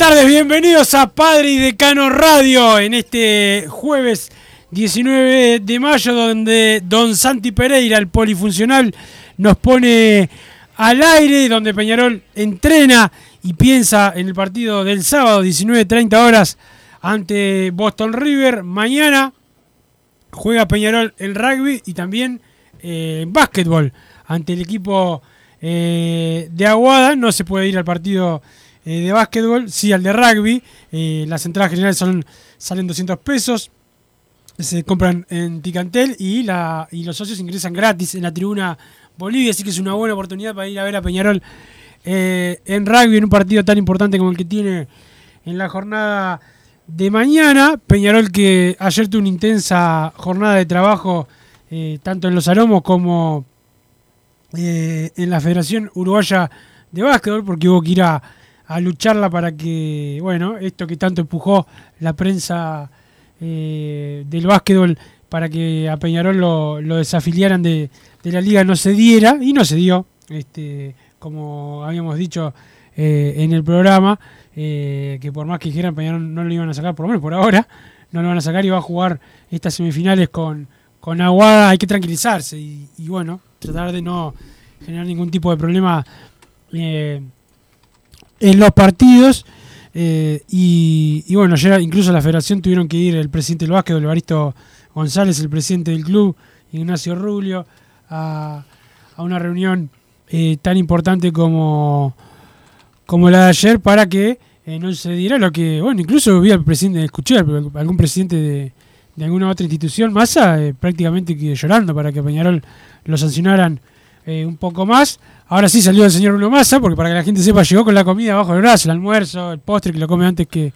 Tardes, bienvenidos a Padre y Decano Radio en este jueves 19 de mayo donde Don Santi Pereira, el polifuncional, nos pone al aire, donde Peñarol entrena y piensa en el partido del sábado 19.30 horas ante Boston River. Mañana juega Peñarol el rugby y también eh, en básquetbol ante el equipo eh, de Aguada. No se puede ir al partido eh, de básquetbol, sí al de rugby. Eh, las entradas generales son, salen 200 pesos. Se compran en Ticantel y, la, y los socios ingresan gratis en la tribuna Bolivia. Así que es una buena oportunidad para ir a ver a Peñarol eh, en rugby en un partido tan importante como el que tiene en la jornada de mañana. Peñarol que ayer tuvo una intensa jornada de trabajo tanto en los aromos como en la Federación Uruguaya de Básquetbol, porque hubo que ir a, a lucharla para que, bueno, esto que tanto empujó la prensa eh, del básquetbol para que a Peñarol lo, lo desafiliaran de, de la liga no se diera, y no se dio, este, como habíamos dicho eh, en el programa, eh, que por más que dijeran Peñarol no lo iban a sacar, por lo menos por ahora, no lo van a sacar y va a jugar estas semifinales con, con Aguada, hay que tranquilizarse y, bueno, tratar de no generar ningún tipo de problema en los partidos. eh, y, bueno, ayer incluso la federación tuvieron que ir el presidente del básquet, Evaristo González, el presidente del club, Ignacio Rubio, a, a una reunión eh, tan importante como, como la de ayer para que eh, no se diera lo que, bueno, incluso vi al presidente, escuché a algún presidente de, de alguna otra institución, Massa, prácticamente llorando para que Peñarol lo sancionaran un poco más. Ahora sí salió el señor Bruno Massa, porque para que la gente sepa, llegó con la comida abajo del brazo, el almuerzo, el postre que lo come antes que,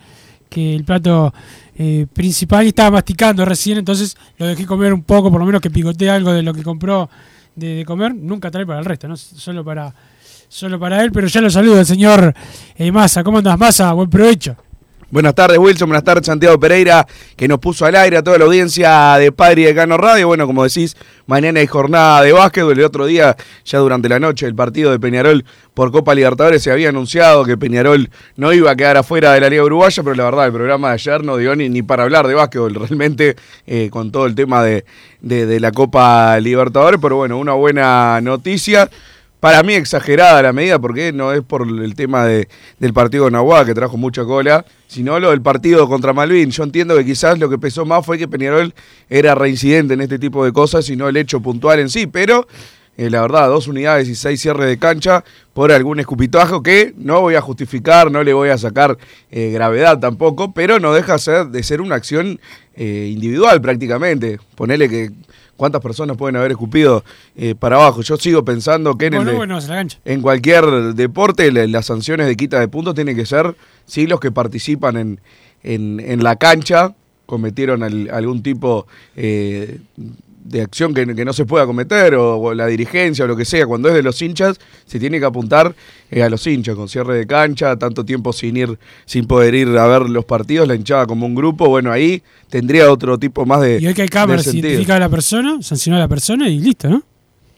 que el plato eh, principal y estaba masticando recién, entonces lo dejé comer un poco, por lo menos que picotee algo de lo que compró de, comer. Nunca trae para el resto, ¿no? Solo para, solo para él, pero ya lo saludo el señor eh, Massa. ¿Cómo andas, Massa? Buen provecho. Buenas tardes, Wilson. Buenas tardes, Santiago Pereira, que nos puso al aire a toda la audiencia de Padre y de Cano Radio. Bueno, como decís, mañana hay jornada de básquetbol. El otro día, ya durante la noche, el partido de Peñarol por Copa Libertadores se había anunciado que Peñarol no iba a quedar afuera de la Liga Uruguaya, pero la verdad, el programa de ayer no dio ni, para hablar de básquetbol, realmente, eh, con todo el tema de la Copa Libertadores. Pero bueno, una buena noticia. Para mí exagerada la medida, porque no es por el tema de, del partido con Aguada, que trajo mucha cola, sino lo del partido contra Malvin. Yo entiendo que quizás lo que pesó más fue que Peñarol era reincidente en este tipo de cosas y no el hecho puntual en sí, pero eh, la verdad, dos unidades y seis cierres de cancha por algún escupitajo que no voy a justificar, no le voy a sacar eh, gravedad tampoco, pero no deja ser, de ser una acción eh, individual prácticamente. Ponele que cuántas personas pueden haber escupido eh, para abajo. Yo sigo pensando que en, el bueno, cualquier deporte la- las sanciones de quita de puntos tienen que ser si los que participan en, en, en la cancha cometieron al- algún tipo eh, de acción que, que no se pueda cometer, o, o la dirigencia, o lo que sea, cuando es de los hinchas, se tiene que apuntar eh, a los hinchas, con cierre de cancha, tanto tiempo sin ir, sin poder ir a ver los partidos, la hinchada como un grupo, bueno, ahí tendría otro tipo más de. Y hoy que hay cámaras, sentido. identifica a la persona, sanciona a la persona y listo, ¿no?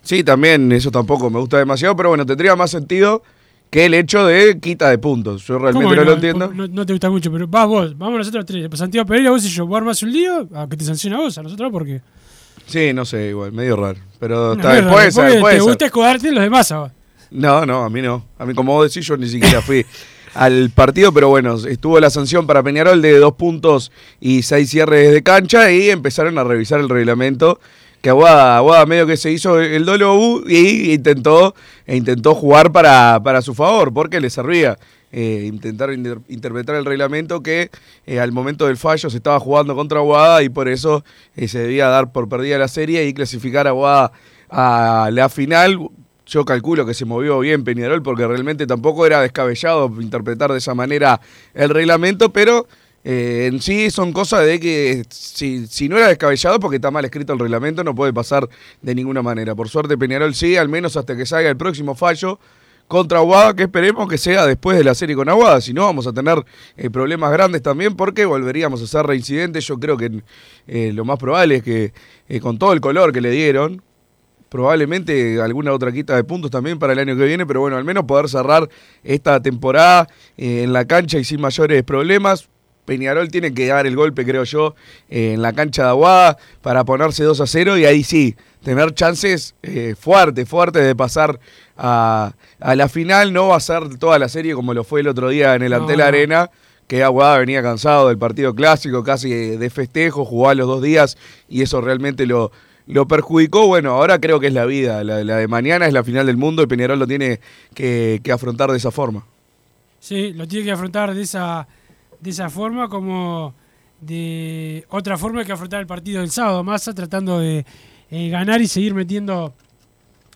Sí, también eso tampoco me gusta demasiado, pero bueno, tendría más sentido que el hecho de quita de puntos. Yo realmente ¿Cómo no lo entiendo. No, no te gusta mucho, pero vas vos, vamos nosotros tres. Pues Santiago Pereira, vos y yo, vos armás un lío, a que te sanciona vos, a nosotros, ¿por qué? Sí, no sé, igual, medio raro. Pero está, mierda, puede ser, porque puede Te ser. gusta escudarte en los demás a vos. No, no, a mí no. A mí, como vos decís, yo ni siquiera fui al partido, pero bueno, estuvo la sanción para Peñarol de dos puntos y seis cierres de cancha y empezaron a revisar el reglamento. Que Aguada, Aguada medio que se hizo el dolo y intentó, e intentó jugar para, para su favor, porque le servía. Eh, intentar inter- interpretar el reglamento que eh, al momento del fallo se estaba jugando contra Aguada y por eso eh, se debía dar por perdida la serie y clasificar a Aguada a la final. Yo calculo que se movió bien Peñarol porque realmente tampoco era descabellado interpretar de esa manera el reglamento, pero en sí son cosas de que si, si no era descabellado porque está mal escrito el reglamento no puede pasar de ninguna manera. Por suerte Peñarol sí, al menos hasta que salga el próximo fallo contra Aguada, que esperemos que sea después de la serie con Aguada, si no vamos a tener eh, problemas grandes también porque volveríamos a ser reincidentes. Yo creo que eh, lo más probable es que eh, con todo el color que le dieron, probablemente alguna otra quita de puntos también para el año que viene, pero bueno, al menos poder cerrar esta temporada en la cancha y sin mayores problemas. Peñarol tiene que dar el golpe, creo yo, en la cancha de Aguada para ponerse 2 a 0 y ahí sí, tener chances eh, fuertes, fuertes de pasar a, a la final. No va a ser toda la serie como lo fue el otro día en el No, Antel. Arena, que Aguada venía cansado del partido clásico, casi de festejo, jugó a los dos días y eso realmente lo, lo perjudicó. Bueno, ahora creo que es la vida. La, la de mañana es la final del mundo y Peñarol lo tiene que, que afrontar de esa forma. Sí, lo tiene que afrontar de esa, de esa forma como de otra forma que afrontar el partido del sábado. Massa tratando de eh, ganar y seguir metiendo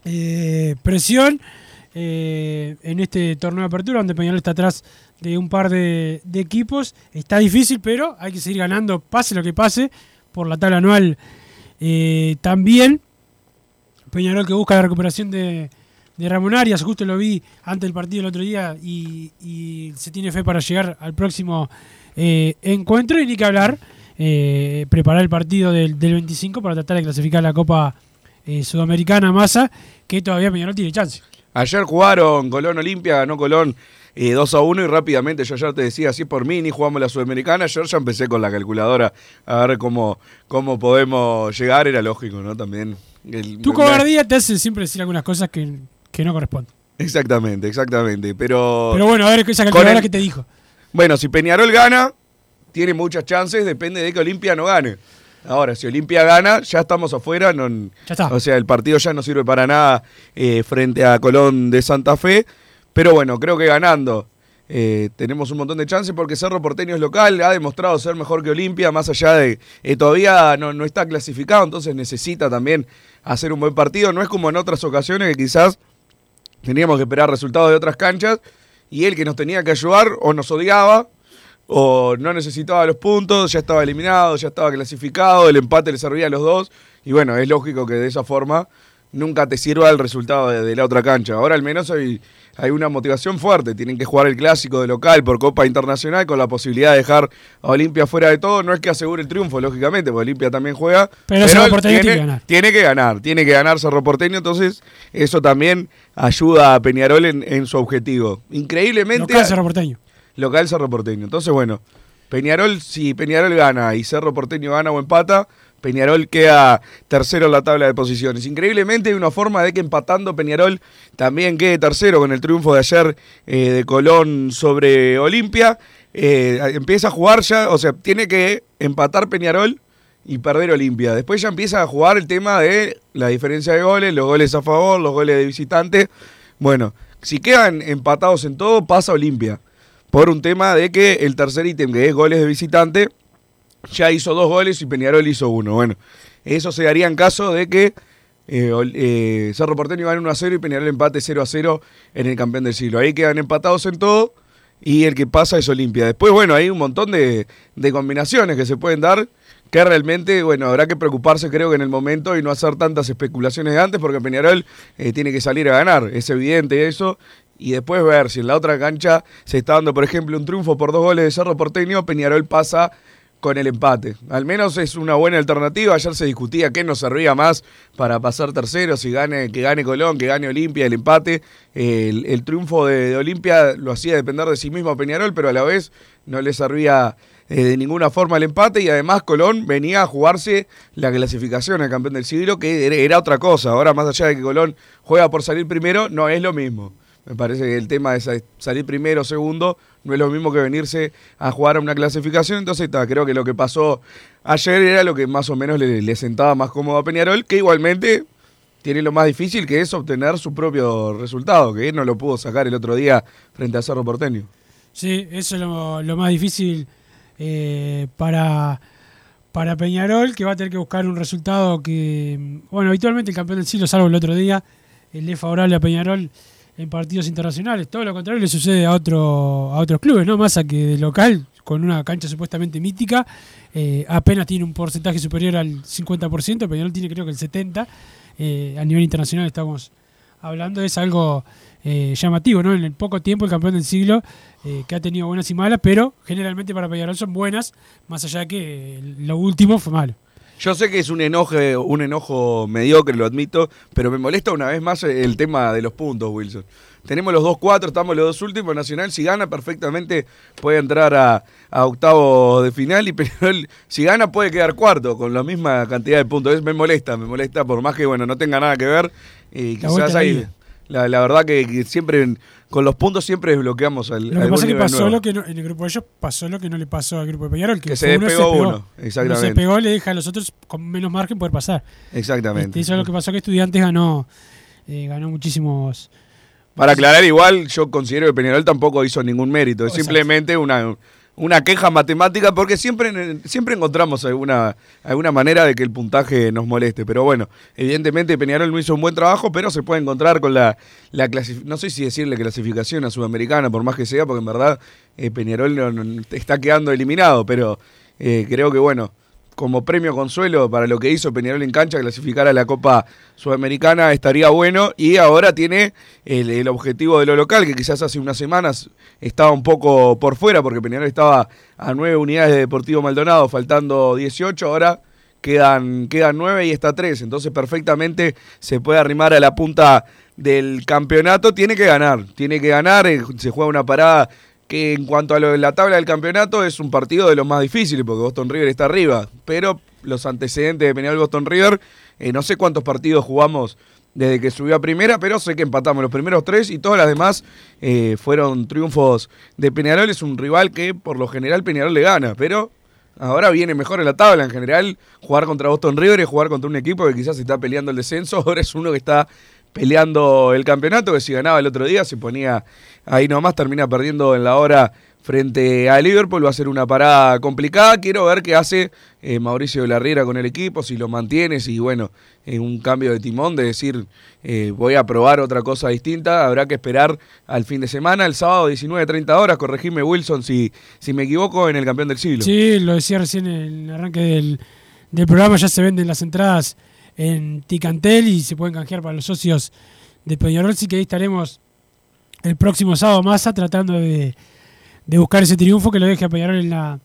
eh, presión eh, en este torneo de apertura donde Peñarol está atrás de un par de, equipos. Está difícil, pero hay que seguir ganando, pase lo que pase, por la tabla anual también. Peñarol que busca la recuperación de, de Arias, justo lo vi antes del partido el otro día y, se tiene fe para llegar al próximo encuentro y ni que hablar, eh, preparar el partido del, del 25 para tratar de clasificar la Copa eh, Sudamericana Massa, que todavía Peñarol tiene chance. Ayer jugaron Colón Olimpia, ganó Colón eh, 2 a 1 y rápidamente yo ayer te decía, si es por mí, ni jugamos la Sudamericana, ayer ya empecé con la calculadora a ver cómo, cómo podemos llegar, era lógico, ¿no? También. el- Tu cobardía te hace siempre decir algunas cosas que, que no corresponden. Exactamente, exactamente, pero... Pero bueno, a ver esa calculadora el- que te dijo. Bueno, si Peñarol gana, tiene muchas chances, depende de que Olimpia no gane. Ahora, si Olimpia gana, ya estamos afuera. No, Ya está. O sea, el partido ya no sirve para nada eh, frente a Colón de Santa Fe. Pero bueno, creo que ganando eh, tenemos un montón de chances porque Cerro Porteño es local, ha demostrado ser mejor que Olimpia, más allá de eh, todavía no, no está clasificado, entonces necesita también hacer un buen partido. No es como en otras ocasiones que quizás teníamos que esperar resultados de otras canchas y él que nos tenía que ayudar o nos odiaba o no necesitaba los puntos, ya estaba eliminado, ya estaba clasificado, el empate le servía a los dos y bueno, es lógico que de esa forma nunca te sirva el resultado de, de la otra cancha. Ahora al menos hay, hay una motivación fuerte, tienen que jugar el clásico de local por Copa Internacional con la posibilidad de dejar a Olimpia fuera de todo, no es que asegure el triunfo, lógicamente, porque Olimpia también juega, Pero Cerro Porteño tiene que ganar. tiene que ganar, tiene que ganar Cerro Porteño, entonces eso también ayuda a Peñarol en, en su objetivo. Increíblemente... Local Cerro Porteño. Local Cerro Porteño. Entonces, bueno, Peñarol, si Peñarol gana y Cerro Porteño gana o empata, Peñarol queda tercero en la tabla de posiciones. Increíblemente hay una forma de que empatando Peñarol también quede tercero con el triunfo de ayer eh, de Colón sobre Olimpia. Eh, empieza a jugar ya, o sea, tiene que empatar Peñarol y perder Olimpia. Después ya empieza a jugar el tema de la diferencia de goles, los goles a favor, los goles de visitante. Bueno, si quedan empatados en todo, pasa Olimpia. Por un tema de que el tercer ítem, que es goles de visitante, ya hizo dos goles y Peñarol hizo uno. Bueno, eso se daría en caso de que eh, eh, Cerro Porteño gane 1 a 0 y Peñarol empate 0 a 0 en el campeón del siglo. Ahí quedan empatados en todo y el que pasa es Olimpia. Después, bueno, hay un montón de, de combinaciones que se pueden dar que realmente, bueno, habrá que preocuparse creo que en el momento y no hacer tantas especulaciones de antes porque Peñarol eh, tiene que salir a ganar, es evidente eso, y después ver si en la otra cancha se está dando, por ejemplo, un triunfo por dos goles de Cerro Porteño, Peñarol pasa con el empate. Al menos es una buena alternativa. Ayer se discutía qué nos servía más para pasar tercero, si gane, que gane Colón, que gane Olimpia, el empate. El, triunfo de, de Olimpia lo hacía depender de sí mismo a Peñarol, pero a la vez no le servía eh, de ninguna forma el empate y además Colón venía a jugarse la clasificación al campeón del siglo, que era, era otra cosa. Ahora, más allá de que Colón juega por salir primero, no es lo mismo. Me parece que el tema de sa- salir primero o segundo no es lo mismo que venirse a jugar a una clasificación. Entonces, creo que lo que pasó ayer era lo que más o menos le, le sentaba más cómodo a Peñarol, que igualmente tiene lo más difícil, que es obtener su propio resultado, que él no lo pudo sacar el otro día frente a Cerro Porteño. Sí, eso es lo, más difícil eh, para, para Peñarol, que va a tener que buscar un resultado que, bueno, habitualmente el campeón del siglo, salvo el otro día, el es favorable a Peñarol en partidos internacionales. Todo lo contrario le sucede a, otro, a otros clubes, ¿no? Más a que de local, con una cancha supuestamente mítica, eh, apenas tiene un porcentaje superior al 50%, Peñarol tiene creo que el 70%. eh, a nivel internacional estamos hablando, es algo eh, llamativo, ¿no? En el poco tiempo el campeón del siglo, eh, que ha tenido buenas y malas, pero generalmente para Peñarol son buenas, más allá de que lo último fue malo. Yo sé que es un enojo, un enojo mediocre, lo admito, pero me molesta una vez más el tema de los puntos, Wilson. Tenemos los dos cuatro, estamos los dos últimos. Nacional, si gana perfectamente, puede entrar a, a octavo de final. Y Peñarol, si gana, puede quedar cuarto con la misma cantidad de puntos. Es, me molesta, me molesta, por más que bueno no tenga nada que ver. Y quizás ahí. La, la verdad que, que siempre, con los puntos, siempre desbloqueamos al. Lo que pasa es que pasó nuevo. lo que no- en el grupo de ellos pasó lo que no le pasó al grupo de Peñarol, que, Que se fue uno despegó uno, Uno se exactamente. pegó, le deja a los otros con menos margen poder pasar. Exactamente. Este, eso es lo que pasó que Estudiantes ganó, eh, ganó muchísimos. Para aclarar, igual yo considero que Peñarol tampoco hizo ningún mérito, es Exacto. simplemente una, una queja matemática porque siempre, siempre encontramos alguna, alguna manera de que el puntaje nos moleste. Pero bueno, evidentemente Peñarol no hizo un buen trabajo, pero se puede encontrar con la, la no sé si decirle clasificación a Sudamericana, por más que sea, porque en verdad eh, Peñarol no- no- está quedando eliminado, pero eh, creo que bueno, como premio consuelo para lo que hizo Peñarol en cancha, clasificar a la Copa Sudamericana estaría bueno. Y ahora tiene el, objetivo de lo local, que quizás hace unas semanas estaba un poco por fuera, porque Peñarol estaba a nueve unidades de Deportivo Maldonado, faltando 18, ahora quedan, quedan nueve y está tres, entonces perfectamente se puede arrimar a la punta del campeonato, tiene que ganar, tiene que ganar, eh, se juega una parada que en cuanto a lo de la tabla del campeonato es un partido de los más difíciles porque Boston River está arriba, pero los antecedentes de Peñarol Boston River, eh, no sé cuántos partidos jugamos desde que subió a primera, pero sé que empatamos los primeros tres y todas las demás eh, fueron triunfos de Peñarol. Es un rival que por lo general Peñarol le gana, pero ahora viene mejor en la tabla. En general, jugar contra Boston River es jugar contra un equipo que quizás está peleando el descenso, ahora es uno que está peleando el campeonato, que si ganaba el otro día se ponía ahí nomás, termina perdiendo en la hora frente a Liverpool, va a ser una parada complicada, quiero ver qué hace eh, Mauricio de la Riera con el equipo, si lo mantiene, si bueno, en un cambio de timón, de decir eh, voy a probar otra cosa distinta, habrá que esperar al fin de semana, el sábado 19.30 horas, corregime Wilson si, si me equivoco, en el campeón del siglo. Sí, lo decía recién en el arranque del, del programa, ya se venden las entradas en Ticantel y se pueden canjear para los socios de Peñarol, así que ahí estaremos el próximo sábado masa tratando de, de buscar ese triunfo que lo deje a Peñarol en la,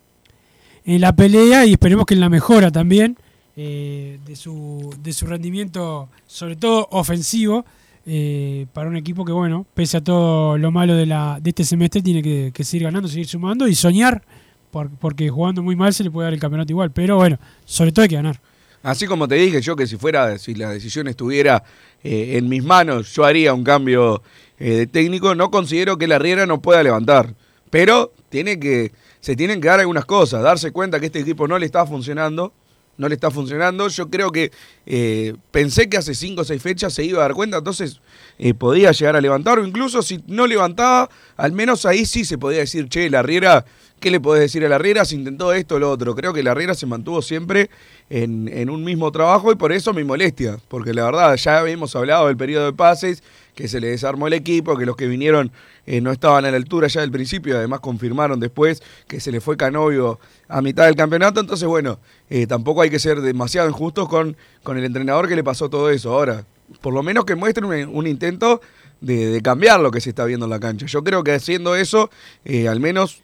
en la pelea y esperemos que en la mejora también eh, de, su, de su rendimiento, sobre todo ofensivo, eh, para un equipo que, bueno, pese a todo lo malo de, la, de este semestre, tiene que, seguir ganando, seguir sumando y soñar, por- porque jugando muy mal se le puede dar el campeonato igual, pero bueno, sobre todo hay que ganar. Así como te dije yo que si fuera, si la decisión estuviera eh, en mis manos, yo haría un cambio eh, de técnico. No considero que la Riera no pueda levantar, pero tiene que, se tienen que dar algunas cosas, darse cuenta que este equipo no le está funcionando, no le está funcionando. Yo creo que eh, pensé que hace cinco o seis fechas se iba a dar cuenta, entonces podía llegar a levantar, o incluso si no levantaba, al menos ahí sí se podía decir, che, la Riera ¿qué le podés decir a la Riera? Se intentó esto o lo otro. Creo que la Riera se mantuvo siempre en, en un mismo trabajo y por eso mi molestia. Porque la verdad, ya habíamos hablado del periodo de pases, que se le desarmó el equipo, que los que vinieron eh, no estaban a la altura ya del principio, además confirmaron después que se le fue Canovio a mitad del campeonato, entonces bueno, eh, tampoco hay que ser demasiado injustos con, con el entrenador que le pasó todo eso. Ahora, por lo menos que muestren un, intento de, de, cambiar lo que se está viendo en la cancha. Yo creo que haciendo eso, eh, al menos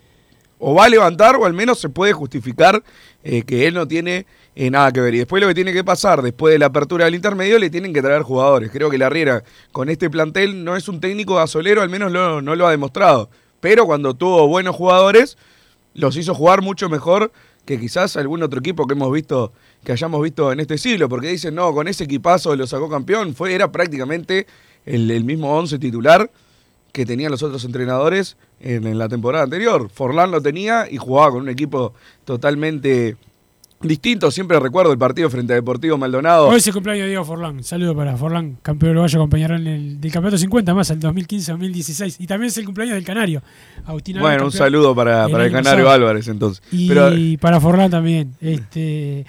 o va a levantar o al menos se puede justificar eh, que él no tiene eh, nada que ver. Y después lo que tiene que pasar, después de la apertura del intermedio, le tienen que traer jugadores. Creo que la Riera con este plantel no es un técnico gasolero, al menos no lo ha demostrado. Pero cuando tuvo buenos jugadores, los hizo jugar mucho mejor que quizás algún otro equipo que hemos visto, que hayamos visto en este siglo, porque dicen, no, con ese equipazo lo sacó campeón, fue, era prácticamente el, el mismo once titular que tenían los otros entrenadores en, en, la temporada anterior. Forlán lo tenía y jugaba con un equipo totalmente distinto. Siempre recuerdo el partido frente a Deportivo Maldonado. Hoy es el cumpleaños de Diego Forlán. Saludo para Forlán, campeón uruguayo con Peñarol el, del campeonato 50, más el 2015-2016. Y también es el cumpleaños del Canario. Agustín bueno, un saludo para, para el Canario pasado. Álvarez entonces. Y Pero, para Forlán también. Este,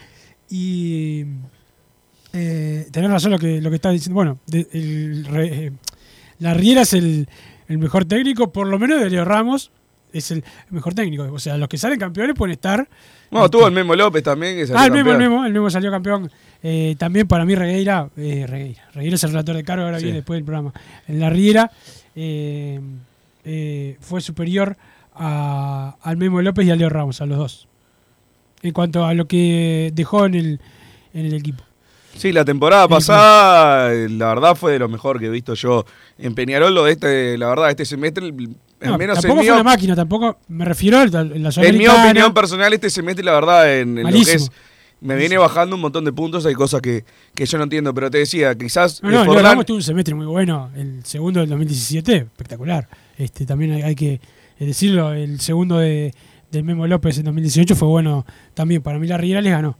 y eh, tenés razón lo que, lo que estás diciendo. Bueno, de, el, eh, la Riera es el el mejor técnico, por lo menos de Leo Ramos, es el mejor técnico. O sea, los que salen campeones pueden estar. No, tuvo el Memo López también. Que ah, el Memo, el Memo, el Memo salió campeón. Eh, también para mí Regueira, eh, Regueira, Regueira es el relator de cargo, ahora sí. viene después del programa. En la Riera eh, fue superior a, al Memo López y a Leo Ramos, a los dos. En cuanto a lo que dejó en el, en el equipo. Sí, la temporada pasada, la verdad, fue de lo mejor que he visto yo en Peñarol. Lo de este, la verdad, este semestre, al no, menos tampoco en fue una máquina, tampoco me refiero a la En mi opinión personal, este semestre, la verdad, en, en lo que es. Me viene bajando un montón de puntos, hay cosas que, que yo no entiendo, pero te decía, quizás. No, no, Forlán... Ramos tuvo un semestre muy bueno, el segundo del 2017, espectacular. Este También hay, hay que decirlo, el segundo de, del Memo López en 2018 fue bueno también. Para mí, la Riera les ganó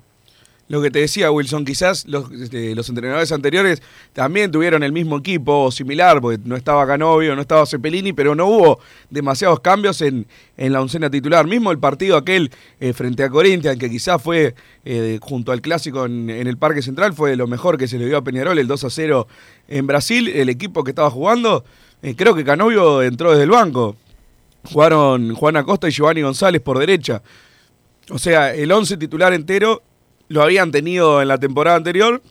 lo que te decía Wilson, quizás los, este, los, entrenadores anteriores también tuvieron el mismo equipo similar, porque no estaba Canovio, no estaba Cepelini, pero no hubo demasiados cambios en, en la oncena titular. Mismo el partido aquel eh, frente a Corinthians, que quizás fue eh, junto al clásico en, en, el Parque Central, fue lo mejor que se le dio a Peñarol, el 2 a 0 en Brasil, el equipo que estaba jugando. Eh, creo que Canovio entró desde el banco. Jugaron Juan Acosta y Giovanni González por derecha. O sea, el 11 titular entero lo habían tenido en la temporada anterior.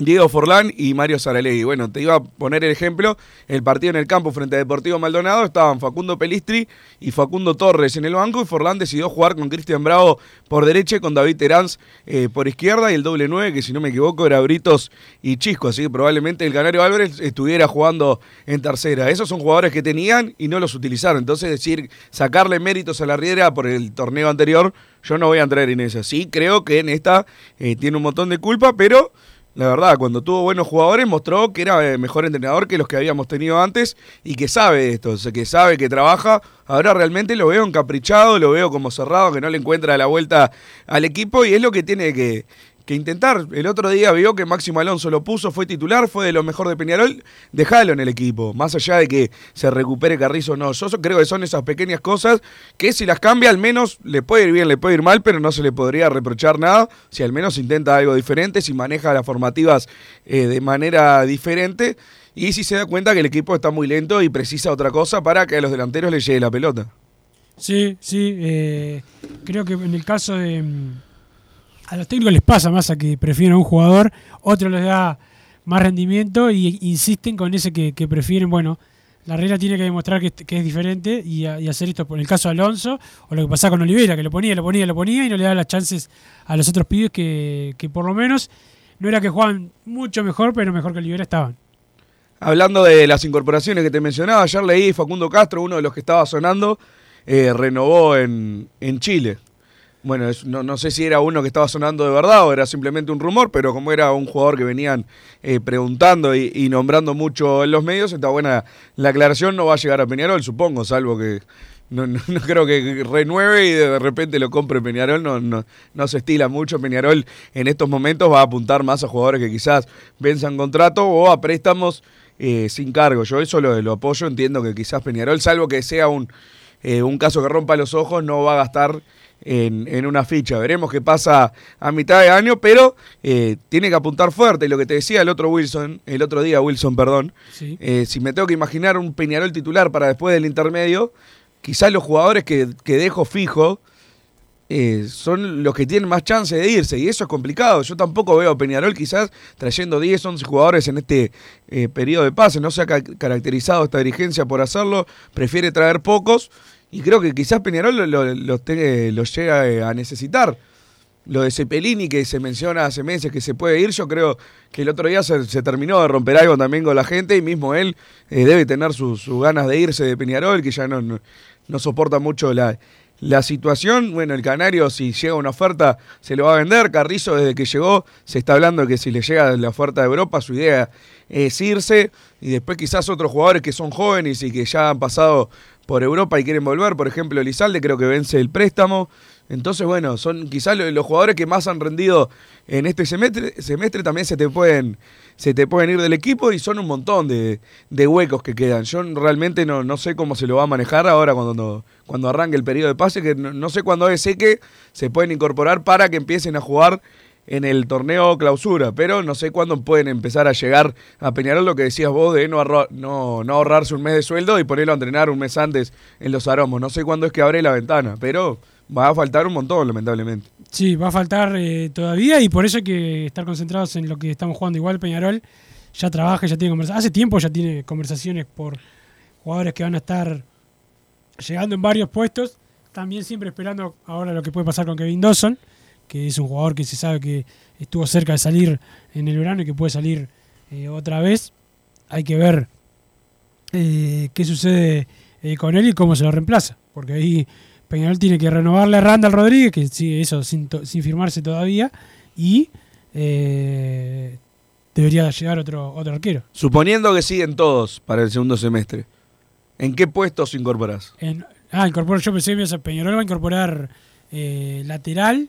Diego Forlán y Mario Saralegui. Bueno, te iba a poner el ejemplo, el partido en el campo frente a Deportivo Maldonado estaban Facundo Pelistri y Facundo Torres en el banco y Forlán decidió jugar con Cristian Bravo por derecha y con David Teráns eh, por izquierda y el doble nueve, que si no me equivoco era Britos y Chisco, así que probablemente el Canario Álvarez estuviera jugando en tercera. Esos son jugadores que tenían y no los utilizaron, entonces decir, sacarle méritos a la Riera por el torneo anterior, yo no voy a entrar en eso. Sí, creo que en esta eh, tiene un montón de culpa, pero la verdad, cuando tuvo buenos jugadores mostró que era mejor entrenador que los que habíamos tenido antes y que sabe esto, que sabe que trabaja. Ahora realmente lo veo encaprichado, lo veo como cerrado, que no le encuentra la vuelta al equipo y es lo que tiene que, que intentar. El otro día vio que Máximo Alonso lo puso, fue titular, fue de lo mejor de Peñarol, dejalo en el equipo. Más allá de que se recupere Carrizo, no. Yo creo que son esas pequeñas cosas que si las cambia, al menos le puede ir bien, le puede ir mal, pero no se le podría reprochar nada si al menos intenta algo diferente, si maneja las formativas eh, de manera diferente. Y si se da cuenta que el equipo está muy lento y precisa otra cosa para que a los delanteros les llegue la pelota. Sí, sí. Eh, creo que en el caso de a los técnicos les pasa más a que prefieren a un jugador, otro les da más rendimiento y insisten con ese que, prefieren, bueno, la regla tiene que demostrar que, es diferente y, y, hacer esto por el caso de Alonso o lo que pasaba con Olivera, que lo ponía, lo ponía, lo ponía y no le daba las chances a los otros pibes que, que por lo menos no era que jugaban mucho mejor, pero mejor que Olivera estaban. Hablando de las incorporaciones que te mencionaba, ayer leí Facundo Castro, uno de los que estaba sonando, eh, renovó en, en Chile. Bueno, no, no, sé si era uno que estaba sonando de verdad o era simplemente un rumor, pero como era un jugador que venían eh, preguntando y, nombrando mucho en los medios, está buena la aclaración, no va a llegar a Peñarol, supongo, salvo que no, no, creo que renueve y de repente lo compre Peñarol, no, no, no se estila mucho. Peñarol en estos momentos va a apuntar más a jugadores que quizás venzan contrato o a préstamos eh, sin cargo. Yo eso lo, lo apoyo, entiendo que quizás Peñarol, salvo que sea un eh, un caso que rompa los ojos no va a gastar en, en una ficha. Veremos qué pasa a mitad de año, pero eh, tiene que apuntar fuerte. Y lo que te decía el otro Wilson, el otro día Wilson, perdón, Sí. eh, si me tengo que imaginar un Peñarol titular para después del intermedio, quizás los jugadores que, que dejo fijo eh, son los que tienen más chance de irse y eso es complicado. Yo tampoco veo a Peñarol quizás trayendo 10, 11 jugadores en este periodo de pase. No se ha ca- caracterizado esta dirigencia por hacerlo, prefiere traer pocos y creo que quizás Peñarol lo, lo llega eh, a necesitar. Lo de Cepelini que se menciona hace meses que se puede ir, yo creo que el otro día se, terminó de romper algo también con la gente y mismo él eh, debe tener sus ganas de irse de Peñarol, que ya no, soporta mucho la, la situación. Bueno, el Canario si llega una oferta se lo va a vender. Carrizo desde que llegó se está hablando que si le llega la oferta de Europa su idea es irse y después quizás otros jugadores que son jóvenes y que ya han pasado por Europa y quieren volver, por ejemplo Elizalde creo que vence el préstamo. Entonces, bueno, son quizás lo- los jugadores que más han rendido en este semestre, semestre también se te pueden se te pueden ir del equipo y son un montón de, de huecos que quedan. Yo realmente no, no sé cómo se lo va a manejar ahora cuando, cuando arranque el periodo de pase, que no, no sé cuándo es, que se pueden incorporar para que empiecen a jugar en el torneo clausura, pero no sé cuándo pueden empezar a llegar a Peñarol lo que decías vos de no, no, no ahorrarse un mes de sueldo y ponerlo a entrenar un mes antes en los aromos. No sé cuándo es que abre la ventana, pero va a faltar un montón, lamentablemente. Sí, va a faltar eh, todavía y por eso hay que estar concentrados en lo que estamos jugando. Igual Peñarol ya trabaja, ya tiene conversaciones. Hace tiempo ya tiene conversaciones por jugadores que van a estar llegando en varios puestos. También siempre esperando ahora lo que puede pasar con Kevin Dawson, que es un jugador que se sabe que estuvo cerca de salir en el verano y que puede salir eh, otra vez. Hay que ver eh, qué sucede eh, con él y cómo se lo reemplaza. Porque ahí Peñarol tiene que renovarle a Randall Rodríguez, que sigue eso sin, to- sin firmarse todavía, y debería llegar otro, otro arquero. Suponiendo que siguen todos para el segundo semestre, ¿en qué puestos incorporás? En- ah, incorpora, yo pensé que Peñarol va a incorporar lateral,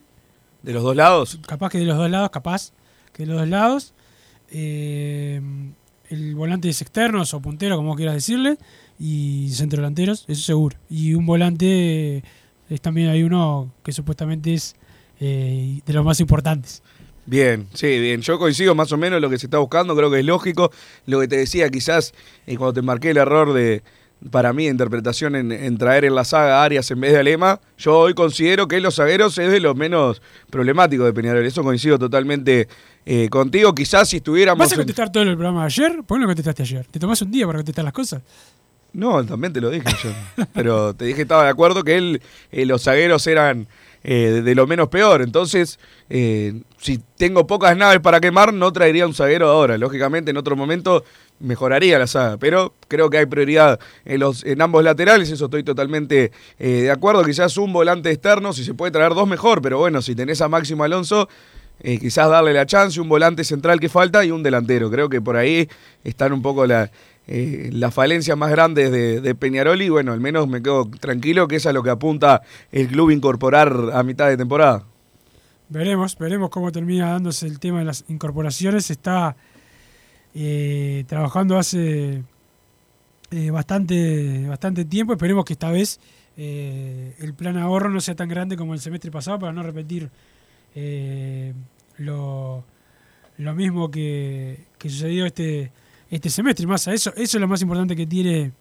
¿De los dos lados? capaz que de los dos lados, capaz que de los dos lados. eh, el volante es externos o puntero, como quieras decirle, y centrodelanteros, eso seguro. Y un volante es también hay uno que supuestamente es eh, de los más importantes. Bien, sí, bien. Yo coincido más o menos en lo que se está buscando, creo que es lógico. Lo que te decía, quizás eh, cuando te marqué el error de, para mí, interpretación en, en traer en la saga a Arias en vez de Alema, yo hoy considero que los zagueros es de los menos problemáticos de Peñarol. Eso coincido totalmente eh, contigo. Quizás si estuviéramos... ¿Vas a en- contestar todo el programa de ayer? ¿Por qué no contestaste ayer? ¿Te tomás un día para contestar las cosas? No, también te lo dije yo. Pero te dije que estaba de acuerdo que él, eh, los zagueros eran eh, de, lo menos peor. Entonces, eh, si tengo pocas naves para quemar, no traería un zaguero ahora. Lógicamente, en otro momento mejoraría la saga. Pero creo que hay prioridad en, los, en ambos laterales. Eso estoy totalmente eh, de acuerdo. Quizás un volante externo, si se puede traer dos, mejor. Pero bueno, si tenés a Máximo Alonso. quizás darle la chance, un volante central que falta y un delantero. Creo que por ahí están un poco la, eh, las falencias más grandes de, Peñarol y bueno, al menos me quedo tranquilo que eso es lo que apunta el club incorporar a mitad de temporada. Veremos, veremos cómo termina dándose el tema de las incorporaciones. Está eh, trabajando hace eh, bastante, bastante tiempo. Esperemos que esta vez el plan ahorro no sea tan grande como el semestre pasado para no repetir lo, lo mismo que, que sucedió este, este semestre. Más a eso, eso es lo más importante que tiene,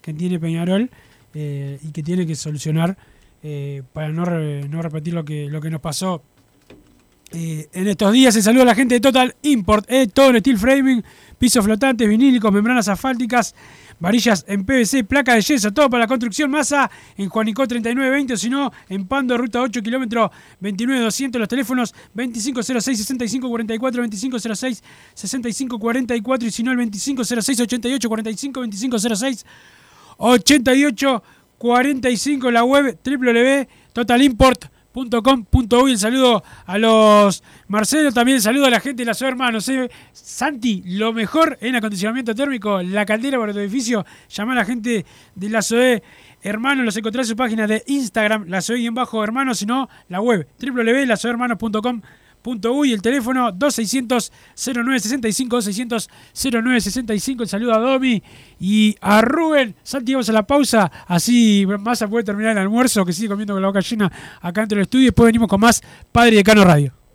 que tiene Peñarol eh, y que tiene que solucionar eh, para no, re- no repetir lo que, lo que nos pasó eh, en estos días. Se saluda a la gente de Total Import, eh, todo en steel framing, pisos flotantes, vinílicos, membranas asfálticas, varillas en PVC, placa de yeso, todo para la construcción. Masa en Juanico 3920, o si no, en Pando, ruta 8, kilómetro 29200. Los teléfonos 2506-6544, 2506-6544, y si no, el 2506-8845, 2506 88 45 la web www.totalimport.com.uy el saludo a los Marcelo también el saludo a la gente de la SOE Hermanos eh. Santi lo mejor en acondicionamiento térmico la caldera para tu edificio llama a la gente de la SOE Hermanos los encontrás en su página de Instagram la SOE y en bajo hermanos sino la web www.lasoehermanos.com Uy, el teléfono 2600-0965, 2600-0965. El saludo a Domi y a Rubén. Santi, a la pausa. Así más a poder terminar el almuerzo, que sigue comiendo con la boca llena acá entre el estudio. Y después venimos con más Padre de Cano Radio.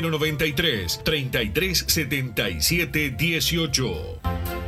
093 33 77 18.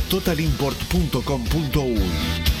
www.totalimport.com.uy.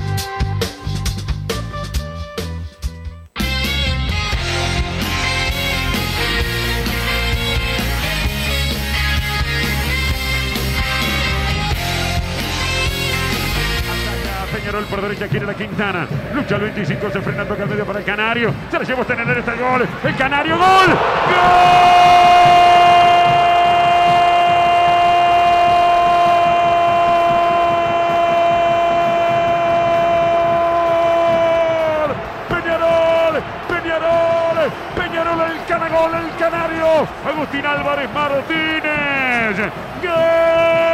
Por derecha quiere la Quintana. Lucha el 25, se frena, toca el medio para el Canario. Se la llevó a tener este gol. El Canario, gol. ¡Gol! Peñarol, Peñarol, Peñarol, el Canagol, el Canario. Agustín Álvarez Martínez. ¡Gol!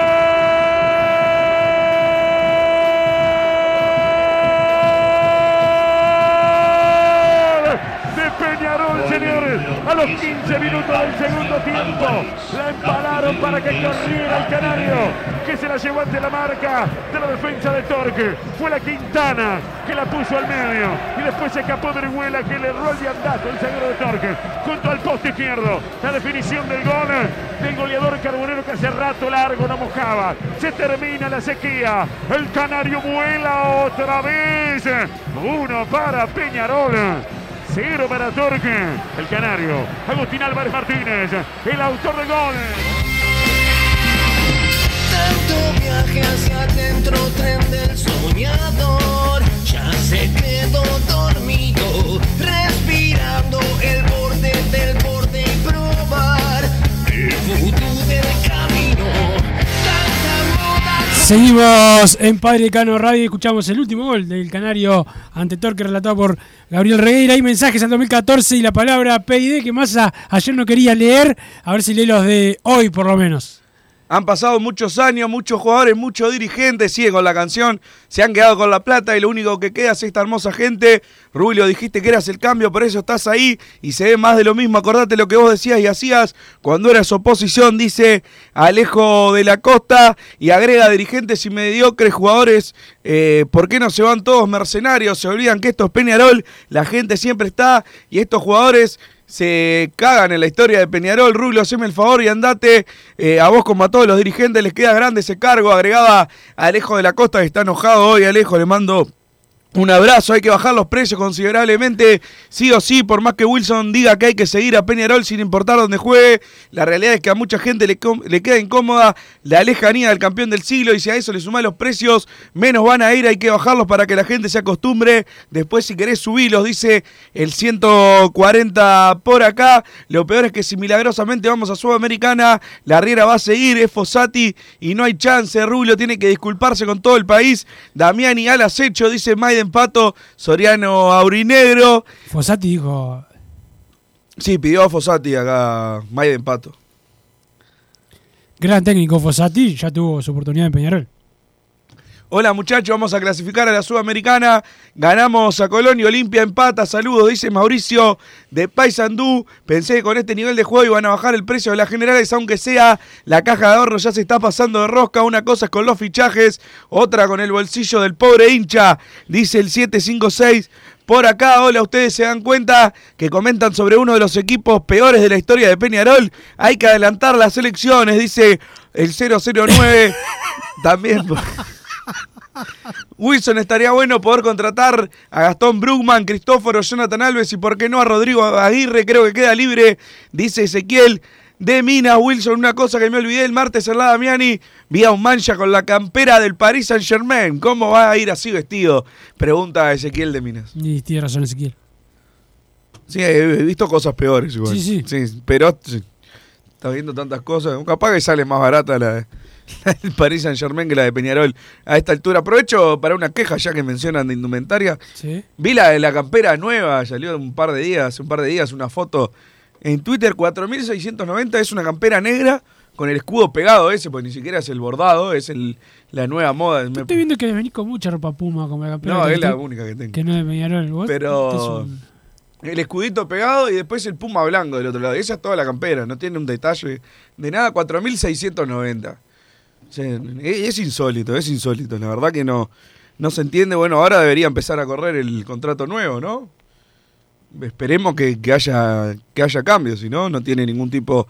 A los 15 minutos del segundo tiempo. La empalaron para que corriera el Canario. Que se la llevó ante la marca de la defensa de Torque. Fue la Quintana que la puso al medio. Y después se escapó de Orihuela que le erró el diandazo el zaguero de Torque. Junto al poste izquierdo. La definición del gol del goleador carbonero que hace rato largo no mojaba. Se termina la sequía. El Canario vuela otra vez. Uno para Peñarol. Cero para Torque. El Canario. Agustín Álvarez Martínez. El autor del gol. Tanto viaje hacia adentro, tren del soñador. Ya se quedó dormido, Seguimos en Padre Cano Radio y escuchamos el último gol del Canario ante Torque relatado por Gabriel Regueira. Hay mensajes al 2014 y la palabra PID que Massa ayer no quería leer. A ver si lee los de hoy por lo menos. Han pasado muchos años, muchos jugadores, muchos dirigentes, siguen con la canción, se han quedado con la plata y lo único que queda es esta hermosa gente. Rubio, dijiste que eras el cambio, por eso estás ahí y se ve más de lo mismo. Acordate lo que vos decías y hacías cuando eras oposición, dice Alejo de la Costa y agrega dirigentes y mediocres jugadores. Eh, ¿Por qué no se van todos mercenarios? Se olvidan que esto es Peñarol, la gente siempre está y estos jugadores se cagan en la historia de Peñarol. Rubio, haceme el favor y andate. Eh, a vos, como a todos los dirigentes, les queda grande ese cargo. Agregaba a Alejo de la Costa, que está enojado hoy. Alejo, le mando un abrazo, hay que bajar los precios considerablemente, sí o sí, por más que Wilson diga que hay que seguir a Peñarol sin importar dónde juegue, la realidad es que a mucha gente le, queda incómoda la lejanía del campeón del siglo y si a eso le sumás los precios, menos van a ir, hay que bajarlos para que la gente se acostumbre, después si querés subirlos, dice el 140 por acá, lo peor es que si milagrosamente vamos a Sudamericana, la Riera va a seguir, es Fossati y no hay chance, Rubio tiene que disculparse con todo el país, Damiani al acecho, dice Maiden Pato, Soriano Aurinegro. Fossati dijo. Sí, pidió a Fossati acá, Maiden Pato. Gran técnico Fossati, ya tuvo su oportunidad en Peñarol. Hola muchachos, vamos a clasificar a la Sudamericana. Ganamos a Colón y Olimpia empata. Saludos, dice Mauricio de Paysandú. Pensé que con este nivel de juego iban a bajar el precio de las generales, aunque sea la caja de ahorro ya se está pasando de rosca. Una cosa es con los fichajes, otra con el bolsillo del pobre hincha, dice el 756. Por acá, hola, ustedes se dan cuenta que comentan sobre uno de los equipos peores de la historia de Peñarol. Hay que adelantar las elecciones, dice el 009. También. Wilson estaría bueno poder contratar a Gastón Brugman, Cristóforo, Jonathan Alves y por qué no a Rodrigo Aguirre, creo que queda libre, dice Ezequiel de Minas. Wilson, una cosa que me olvidé el martes en la Damiani, vi a un mancha con la campera del Paris Saint Germain. ¿Cómo va a ir así vestido? Pregunta Ezequiel de Minas. Y tiene razón Ezequiel. Sí, he visto cosas peores igual. Sí, sí. pero sí, está viendo tantas cosas. Capaz que sale más barata la, la del Paris Saint Germain que la de Peñarol a esta altura. Aprovecho para una queja ya que mencionan de indumentaria. Sí. Vi la de la campera nueva, salió un par de días, un par de días, una foto en Twitter, 4690, es una campera negra con el escudo pegado ese, pues ni siquiera es el bordado, es el, la nueva moda. Me- Estoy viendo que venís con mucha ropa puma como la campeona. No, es la única que tengo. Que no es de Peñarol. ¿Vos? Pero un- el escudito pegado y después el puma blanco del otro lado. Esa es toda la campera, no tiene un detalle de nada. 4.690. Sí, es insólito, es insólito. La verdad que no, no se entiende. Bueno, ahora debería empezar a correr el contrato nuevo, ¿no? Esperemos que, que haya, que haya cambios, si no, no tiene ningún tipo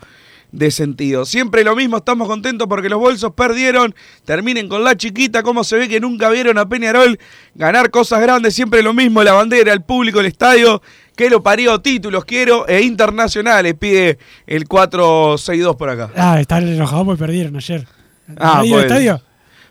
de sentido. Siempre lo mismo, estamos contentos porque los bolsos perdieron. Terminen con la chiquita, como se ve que nunca vieron a Peñarol ganar cosas grandes. Siempre lo mismo, la bandera, el público, el estadio. Que lo parió, títulos quiero e internacionales, pide el 462 por acá. Ah, están enojados porque perdieron ayer. Ah, ¿Ahí el puede, estadio?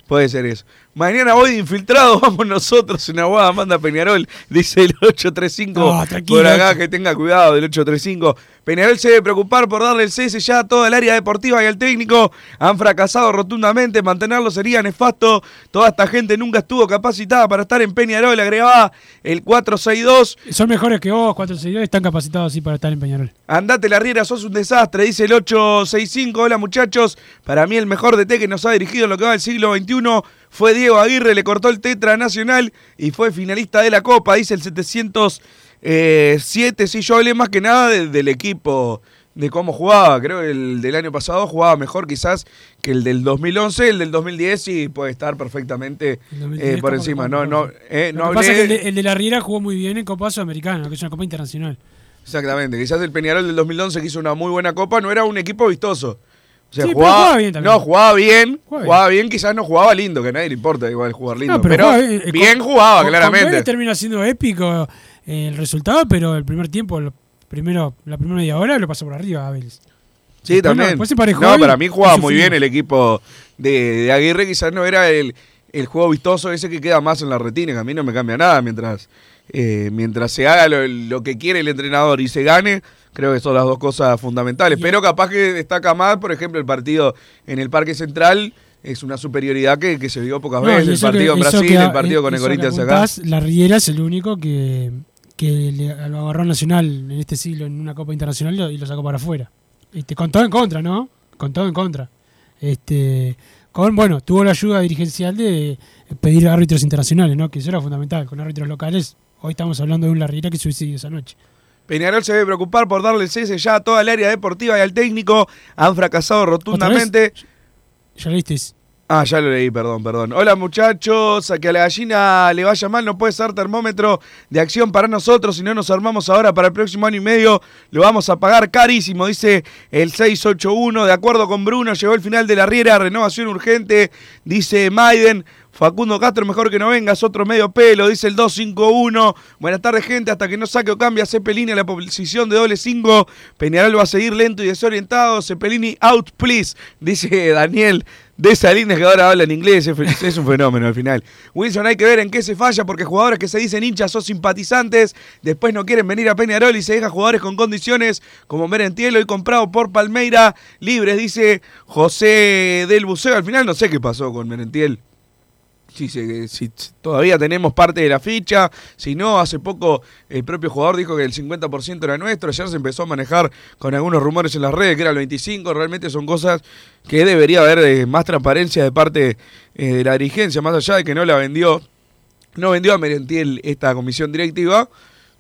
puede ser eso. Mañana voy de infiltrado, vamos nosotros en Aguada, manda Peñarol, dice el 835 No, tranquilo. por acá, que tenga cuidado del 835. Peñarol se debe preocupar por darle el cese ya a toda el área deportiva y al técnico. Han fracasado rotundamente, mantenerlo sería nefasto. Toda esta gente nunca estuvo capacitada para estar en Peñarol, agregaba el 462. Son mejores que vos, cuatro seguidores están capacitados así para estar en Peñarol. Andate la riera, sos un desastre, dice el 865. Hola muchachos, para mí el mejor DT que nos ha dirigido en lo que va del siglo XXI fue Diego Aguirre, le cortó el Tetra Nacional y fue finalista de la Copa, dice el 707. Sí, yo hablé más que nada de- del equipo, de cómo jugaba. Creo que el del año pasado jugaba mejor quizás que el del 2011, el del 2010 sí puede estar perfectamente El 2010 eh, por encima. No, no, eh, Lo no que pasa es que el de, el de la Riera jugó muy bien en Copa Sudamericana, que es una Copa Internacional. Exactamente, quizás el Peñarol del 2011 que hizo una muy buena copa no era un equipo vistoso. Sea, Sí, jugaba, jugaba bien también. No, jugaba bien, Jugaba jugaba bien. quizás no jugaba lindo, que a nadie le importa igual jugar lindo, No, pero, jugaba bien, eh, bien con- jugaba, con- con claramente. Vélez termina siendo épico eh, el resultado, pero el primer tiempo, primero, la primera media hora lo pasó por arriba a Vélez. Sí, Después no, también. después se no, para mí jugaba muy bien el equipo de, de Aguirre, quizás no era el, el juego vistoso ese que queda más en la retina, que a mí no me cambia nada mientras, eh, mientras se haga lo, lo que quiere el entrenador y se gane. Creo que son las dos cosas fundamentales. Pero capaz que destaca más, por ejemplo, el partido en el Parque Central es una superioridad que, que se vio pocas No, veces. El que- partido en Brasil, que- el partido con el Corinthians acá. La Riera es el único que, que le, lo agarró a Nacional en este siglo en una Copa Internacional y lo, sacó para afuera. Este, con todo en contra, ¿no? Con todo en contra. Este, con, bueno, tuvo la ayuda dirigencial de pedir árbitros internacionales, ¿no? Que eso era fundamental. Con árbitros locales, hoy estamos hablando de un La Riera que suicidio esa noche. Peñarol se debe preocupar por darle el cese ya a toda el área deportiva y al técnico. Han fracasado rotundamente. ¿Ya leíste? Ah, ya lo leí, perdón, perdón. Hola muchachos, a que a la gallina le vaya mal no puede ser termómetro de acción para nosotros. Si no nos armamos ahora para el próximo año y medio, lo vamos a pagar carísimo, dice el 681. De acuerdo con Bruno, llegó el final de la riera, renovación urgente, dice Maiden. Facundo Castro, mejor que no vengas, otro medio pelo, dice el 251. Buenas tardes, gente. Hasta que no saque o cambie a Cepelini a la posición de doble 5, Peñarol va a seguir lento y desorientado. Cepelini out, please, dice Daniel de Salinas, que ahora habla en inglés. Es, un fenómeno al final. Wilson, hay que ver en qué se falla, porque jugadores que se dicen hinchas o simpatizantes, después no quieren venir a Peñarol y se deja jugadores con condiciones como Merentiel, hoy comprado por Palmeira, libres, dice José del Buceo. Al final no sé qué pasó con Merentiel si, todavía tenemos parte de la ficha, si no, hace poco el propio jugador dijo que el 50% era nuestro, ayer se empezó a manejar con algunos rumores en las redes que era el 25%, realmente son cosas que debería haber eh, más transparencia de parte eh, de la dirigencia, más allá de que no la vendió, no vendió a Merentiel esta comisión directiva.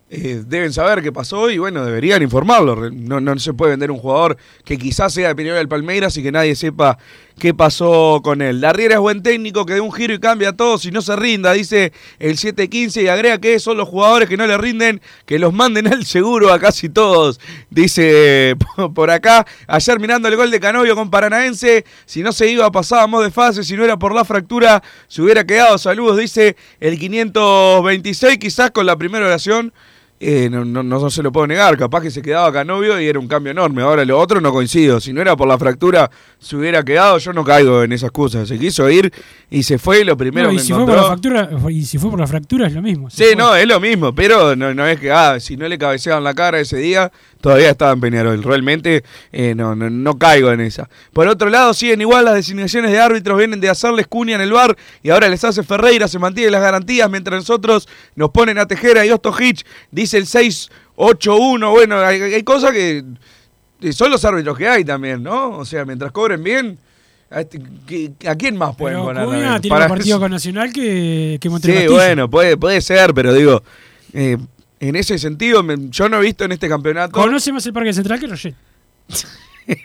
Eh, deben saber qué pasó y bueno, deberían informarlo. No, no se puede vender un jugador que quizás sea de Peñarol del Palmeiras y que nadie sepa qué pasó con él. Darriera es buen técnico que dé un giro y cambia todo si no se rinda, dice el 715 y agrega que son los jugadores que no le rinden, que los manden al seguro a casi todos. Dice por acá, ayer mirando el gol de Canovio con Paranaense, si no se iba pasábamos de fase, si no era por la fractura, se hubiera quedado. Saludos, dice el 526, quizás con la primera oración. Eh, no, no, no se lo puedo negar, capaz que se quedaba Canovio y era un cambio enorme. Ahora lo otro no coincido. Si no era por la fractura, se hubiera quedado. Yo no caigo en esas cosas. Se quiso ir y se fue. Lo primero No, y, que si fue encontró. por la fractura, y si fue por la fractura es lo mismo. Sí, no, es lo mismo, pero no, no es que, ah, si no le cabeceaban la cara ese día, todavía estaba en Peñarol. Realmente eh, no, no, no caigo en esa. Por otro lado, siguen igual las designaciones de árbitros, vienen de hacerles cuña en el bar y ahora les hace Ferreira, se mantienen las garantías mientras nosotros nos ponen a Tejera y Osto Hitch, dice el 681. Bueno, hay, hay cosas que eh, son los árbitros que hay también, ¿no? O sea, mientras cobren bien. ¿A, este- a quién más pueden Pero poner? También? tiene Para más partido con Nacional que, que Montero Sí, Castillo. bueno, puede, puede ser, pero digo, eh, en ese sentido, me- yo no he visto en este campeonato. Conoce más el Parque Central que Roget.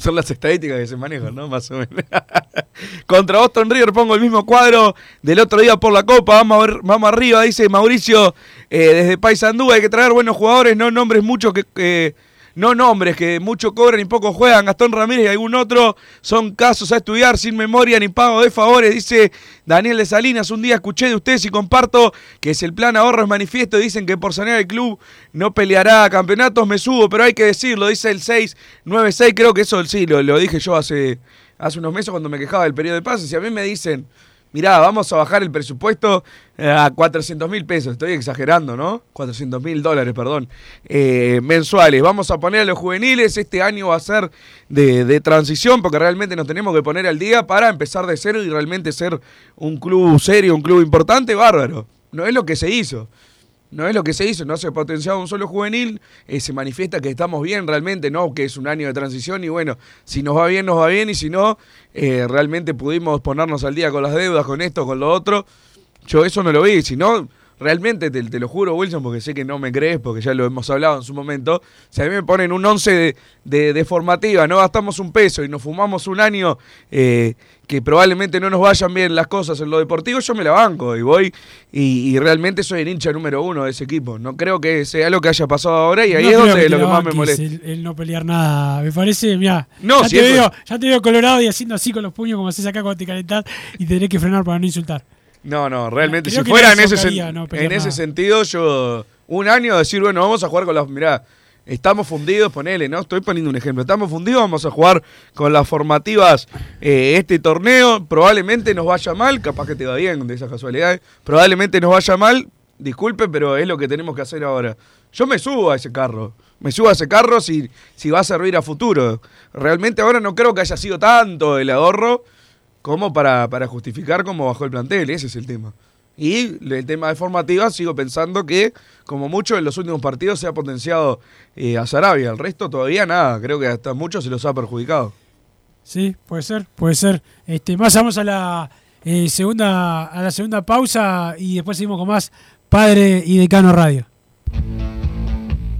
Son las estadísticas que se manejan, ¿no? Más o menos. Contra Boston River pongo el mismo cuadro del otro día por la Copa. Vamos, a ver- vamos arriba, dice Mauricio eh, desde Paysandú. Hay que traer buenos jugadores, no nombres muchos que... que- no nombres que mucho cobran y poco juegan. Gastón Ramírez y algún otro son casos a estudiar sin memoria ni pago de favores. Dice Daniel de Salinas. Un día escuché de ustedes y comparto que es el plan ahorro es manifiesto. Dicen que por sanear el club no peleará campeonatos. Me subo, pero hay que decirlo. Dice el 696. Creo que eso sí lo, lo dije yo hace, hace unos meses cuando me quejaba del periodo de pases. Y a mí me dicen. Mirá, vamos a bajar el presupuesto eh, a 400 mil pesos. Estoy exagerando, ¿no? 400 mil dólares, perdón. eh, mensuales. Vamos a poner a los juveniles. Este año va a ser de, de transición porque realmente nos tenemos que poner al día para empezar de cero y realmente ser un club serio, un club importante, bárbaro. No es lo que se hizo. No es lo que se hizo, no se potenciaba un solo juvenil, eh, se manifiesta que estamos bien realmente, no que es un año de transición y bueno, si nos va bien, nos va bien y si no, eh, realmente pudimos ponernos al día con las deudas, con esto, con lo otro. Yo eso no lo vi, si no, realmente te, te lo juro, Wilson, porque sé que no me crees, porque ya lo hemos hablado en su momento. Si a mí me ponen un 11 de, de- de formativa, no gastamos un peso y nos fumamos un año eh, que probablemente no nos vayan bien las cosas en lo deportivo, yo me la banco y voy y, y realmente soy el hincha número uno de ese equipo. No creo que sea lo que haya pasado ahora y ahí No es donde te lo que más me molesta. El, el no pelear nada. Me parece, mira. No, ya, si te veo, ya te veo colorado y haciendo así con los puños como haces acá cuando te calentás y tendré que frenar para no insultar. No, no, realmente, Creo si fuera en ese, no en sentido, yo un año decir, bueno, vamos a jugar con las, mirá, estamos fundidos, ponele, ¿no? Estoy poniendo un ejemplo, estamos fundidos, vamos a jugar con las formativas eh, este torneo, probablemente nos vaya mal, capaz que te va bien de esas casualidades, probablemente nos vaya mal, disculpe, pero es lo que tenemos que hacer ahora. Yo me subo a ese carro, me subo a ese carro si, si va a servir a futuro. Realmente ahora no creo que haya sido tanto el ahorro como para, para justificar cómo bajó el plantel, ese es el tema. Y el tema de formativa, sigo pensando que, como mucho en los últimos partidos, se ha potenciado eh, a Sarabia. El resto todavía nada. Creo que hasta muchos se los ha perjudicado. Sí, puede ser, puede ser. Este, más vamos a la eh, segunda a la segunda pausa y después seguimos con más Padre y Decano Radio.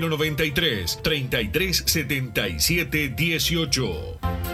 093 33 77 18.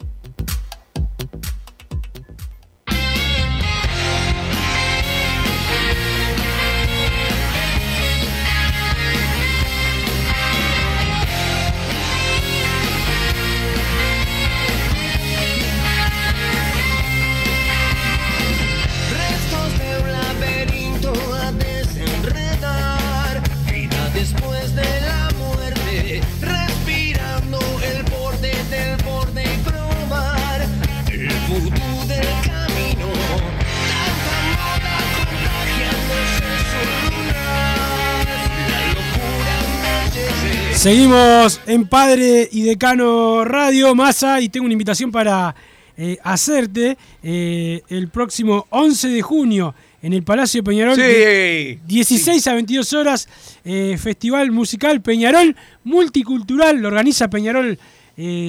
Seguimos en Padre y Decano Radio Massa y tengo una invitación para eh, hacerte eh, el próximo 11 de junio en el Palacio Peñarol. Sí. de 16 a 22 horas, eh, Festival Musical Peñarol Multicultural, lo organiza Peñarol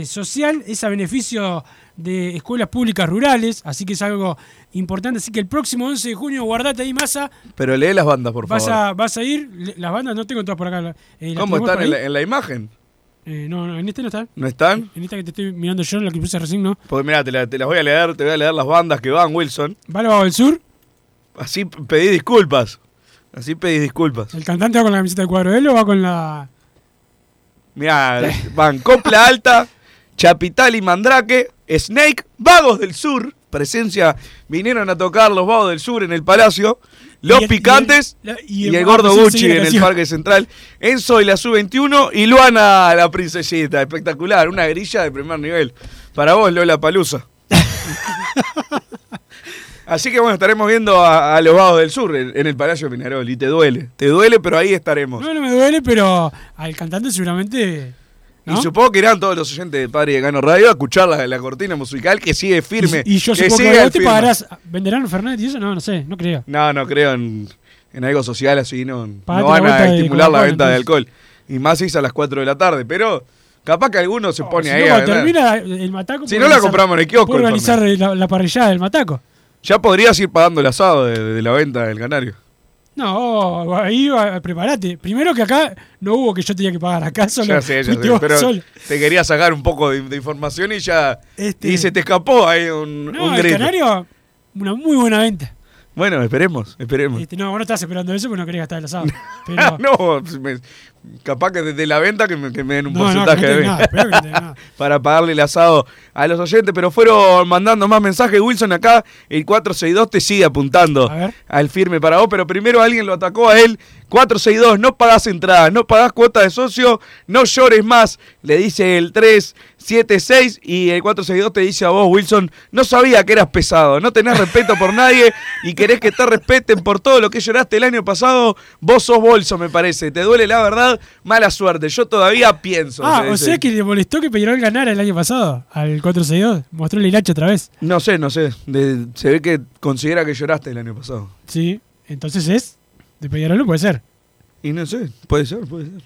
Social, es a beneficio de escuelas públicas rurales, así que es algo importante. Así que el próximo 11 de junio, guardate ahí, Massa, Pero lee las bandas, por vas favor. a, vas a ir. Le- Las bandas no tengo todas por acá. eh, ¿las ¿Cómo están en la, en la imagen? Eh, no, no, en este no están. ¿No están? En esta que te estoy mirando yo, en la que puse recién, no. Porque mira, te, la- te las voy a leer, te voy a leer las bandas que van, Wilson. ¿Va al Bajo del Sur? Así pedí disculpas. Así pedí disculpas. ¿El cantante va con la camiseta del cuadro de él o va con la.? Mirá, van Copla Alta, Chapital y Mandrake, Snake, Vagos del Sur, presencia, vinieron a tocar los Vagos del Sur en el Palacio, Los Y el- Picantes y el- y y el, el- Gordo Gucci en el. Parque Central, Enzo y la Sub-21 y Luana la Princesita, espectacular, una grilla de primer nivel. Para vos, Lola Palusa. Así que bueno, estaremos viendo a, a los Vagos del Sur en, en el Palacio Peñarol y te duele, te duele, pero ahí estaremos. No, no me duele, pero al cantante seguramente. ¿No? Y supongo que irán todos los oyentes de Padre de Gano Radio a escuchar la, la cortina musical que sigue firme. Y, y yo que supongo que vos te pagarás. ¿Venderán Fernet y eso? No, no sé, no creo. No, no creo en, en algo social así, no, Pagate no van a estimular la venta de alcohol. Y más si es a las 4 de la tarde, pero capaz que alguno se pone Si ahí no, a termina el mataco. Si no la compramos en el kiosco, el organizar la, la parrillada del mataco. Ya podrías ir pagando el asado de, de la venta del canario. No, ahí va, prepárate. Primero que acá no hubo que yo tenía que pagar. Acá solo Ya sé, ya fuiste sé, vos pero solo. te quería sacar un poco de, de información y ya. Este- Y se te escapó ahí un, No, un el. Canario, una muy buena venta. Bueno, esperemos, esperemos. Este, no, vos no estás esperando eso porque no querías gastar el asado. Pero, no, me- capaz que desde la venta que me, que me den un No, porcentaje no de nada, nada. para pagarle el asado a los oyentes, pero fueron mandando más mensajes. Wilson acá, el 462 te sigue apuntando al firme para vos, pero primero alguien lo atacó a él. 462, no pagás entradas, no pagás cuota de socio, no llores más, le dice el 376 y el 462 te dice a vos, Wilson, no sabía que eras pesado, no tenés respeto por nadie y querés que te respeten por todo lo que lloraste el año pasado, vos sos bolso, me parece, te duele la verdad, mala suerte, yo todavía pienso. ah, o sea que le molestó que Peñarol ganara el año pasado al 462. Mostró el hilacho otra vez. No sé, no sé, de- se ve que considera que lloraste el año pasado. Sí, entonces es. De Peñarol puede ser. Y no sé, puede ser, puede ser.